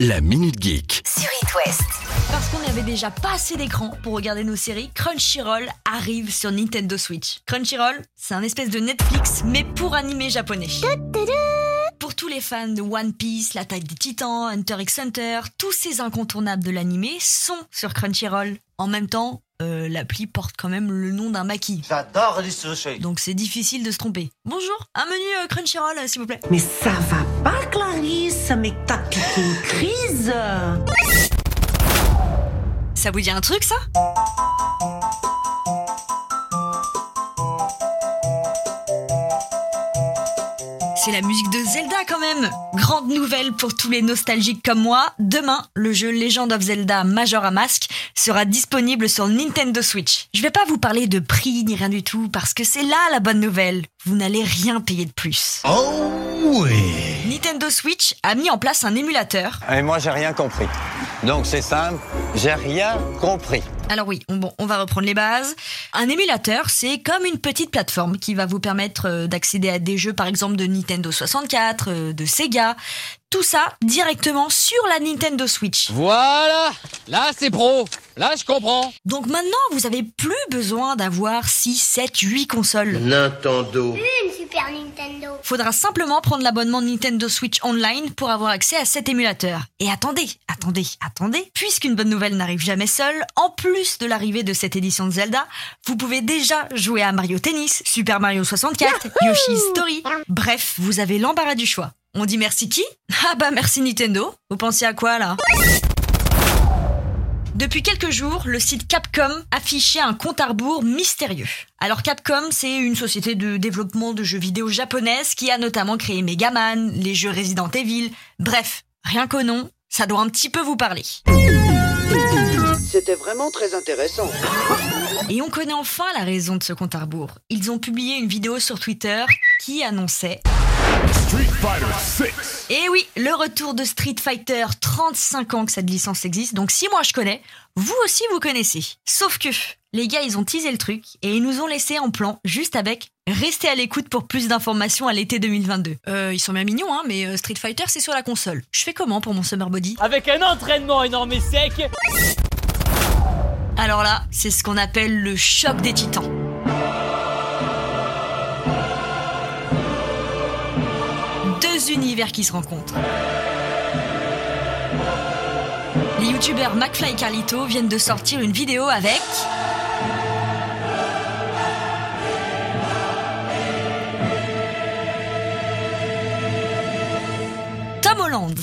La Minute Geek. sur It West. Parce qu'on n'avait déjà pas assez d'écran pour regarder nos séries, Crunchyroll arrive sur Nintendo Switch. Crunchyroll, c'est un espèce de Netflix, mais pour animé japonais. Pour tous les fans de One Piece, l'attaque des titans, Hunter x Hunter, tous ces incontournables de l'animé sont sur Crunchyroll. En même temps, euh, l'appli porte quand même le nom d'un maquis. J'adore les sushis. Donc c'est difficile de se tromper. Bonjour, un menu euh, Crunchyroll, euh, s'il vous plaît. Mais ça va pas, Clarisse, mais t'as piqué une crise. Ça vous dit un truc, ça? C'est la musique de Zelda quand même Grande nouvelle pour tous les nostalgiques comme moi, demain, le jeu Legend of Zelda Majora Mask sera disponible sur Nintendo Switch. Je vais pas vous parler de prix ni rien du tout, parce que c'est là la bonne nouvelle. Vous n'allez rien payer de plus. Oh oui Nintendo Switch a mis en place un émulateur Et moi, j'ai rien compris. Donc, c'est simple, j'ai rien compris. Alors oui, on, bon, on va reprendre les bases. Un émulateur, c'est comme une petite plateforme qui va vous permettre euh, d'accéder à des jeux, par exemple de Nintendo 64, euh, de Sega, tout ça directement sur la Nintendo Switch. Voilà Là, c'est pro Là, je comprends Donc maintenant, vous avez plus besoin d'avoir 6, 7, 8 consoles. Nintendo. Super Nintendo. Faudra simplement prendre l'abonnement Nintendo Switch Online pour avoir accès à cet émulateur. Et attendez, attendez, attendez, puisqu'une bonne nouvelle n'arrive jamais seule, en plus de l'arrivée de cette édition de Zelda, vous pouvez déjà jouer à Mario Tennis, Super Mario 64, Yoshi's Story. Bref, vous avez l'embarras du choix. On dit merci qui? Ah bah merci Nintendo. Vous pensiez à quoi là? Depuis quelques jours, le site Capcom affichait un compte à rebours mystérieux. Alors Capcom, c'est une société de développement de jeux vidéo japonaise qui a notamment créé Mega Man, les jeux Resident Evil. Bref, rien qu'au nom, ça doit un petit peu vous parler. C'était vraiment très intéressant. Et on connaît enfin la raison de ce compte à rebours. Ils ont publié une vidéo sur Twitter qui annonçait et oui, le retour de Street Fighter, 35 ans que cette licence existe, donc si moi je connais, vous aussi vous connaissez. Sauf que, les gars, ils ont teasé le truc et ils nous ont laissé en plan juste avec Restez à l'écoute pour plus d'informations à l'été 2022. Euh, ils sont bien mignons, hein, mais euh, Street Fighter c'est sur la console. Je fais comment pour mon Summer Body? Avec un entraînement énorme et sec Alors là, c'est ce qu'on appelle le choc des titans. Deux univers qui se rencontrent. Les youtubeurs McFly et Carlito viennent de sortir une vidéo avec. Tom Holland.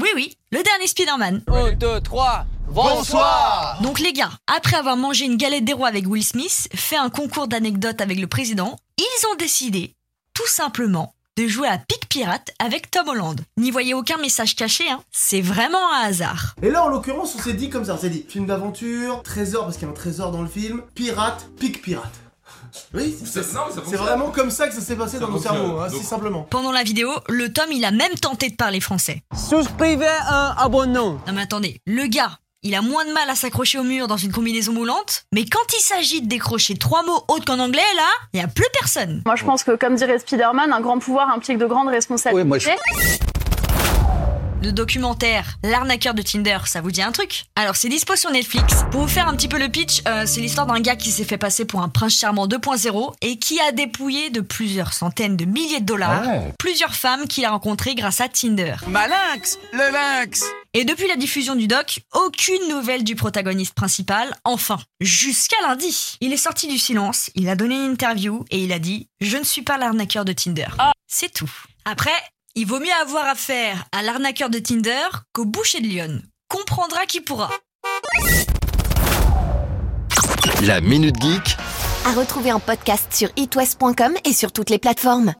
Oui, oui, le dernier Spider-Man. 1, 2, 3, bonsoir Donc les gars, après avoir mangé une galette des rois avec Will Smith, fait un concours d'anecdotes avec le président, ils ont décidé, tout simplement, de jouer à Pirate avec Tom Holland. N'y voyez aucun message caché, hein. C'est vraiment un hasard. Et là, en l'occurrence, on s'est dit comme ça, on s'est dit film d'aventure, trésor, parce qu'il y a un trésor dans le film, pirate, pique pirate. Oui, c'est c'est vraiment comme ça que ça s'est passé dans mon cerveau, hein, si simplement. Pendant la vidéo, le Tom, il a même tenté de parler français. Souscrivez un abonnement Non mais attendez, le gars, il a moins de mal à s'accrocher au mur dans une combinaison moulante, mais quand il s'agit de décrocher trois mots autres qu'en anglais, là, il y a plus personne. Moi, je pense que, comme dirait Spider-Man, un grand pouvoir implique de grandes responsabilités. Le documentaire L'arnaqueur de Tinder, ça vous dit un truc? Alors c'est dispo sur Netflix. Pour vous faire un petit peu le pitch, euh, c'est l'histoire d'un gars qui s'est fait passer pour un prince charmant 2.0 et qui a dépouillé de plusieurs centaines de milliers de dollars plusieurs femmes qu'il a rencontrées grâce à Tinder. Malinx Le lynx Et depuis la diffusion du doc, aucune nouvelle du protagoniste principal, enfin, jusqu'à lundi. Il est sorti du silence, il a donné une interview et il a dit « Je ne suis pas l'arnaqueur de Tinder C'est tout. Après, il vaut mieux avoir affaire à l'arnaqueur de Tinder qu'au boucher de Lyon. Comprendra qui pourra. La Minute Geek À retrouver en podcast sur itwest.com et sur toutes les plateformes.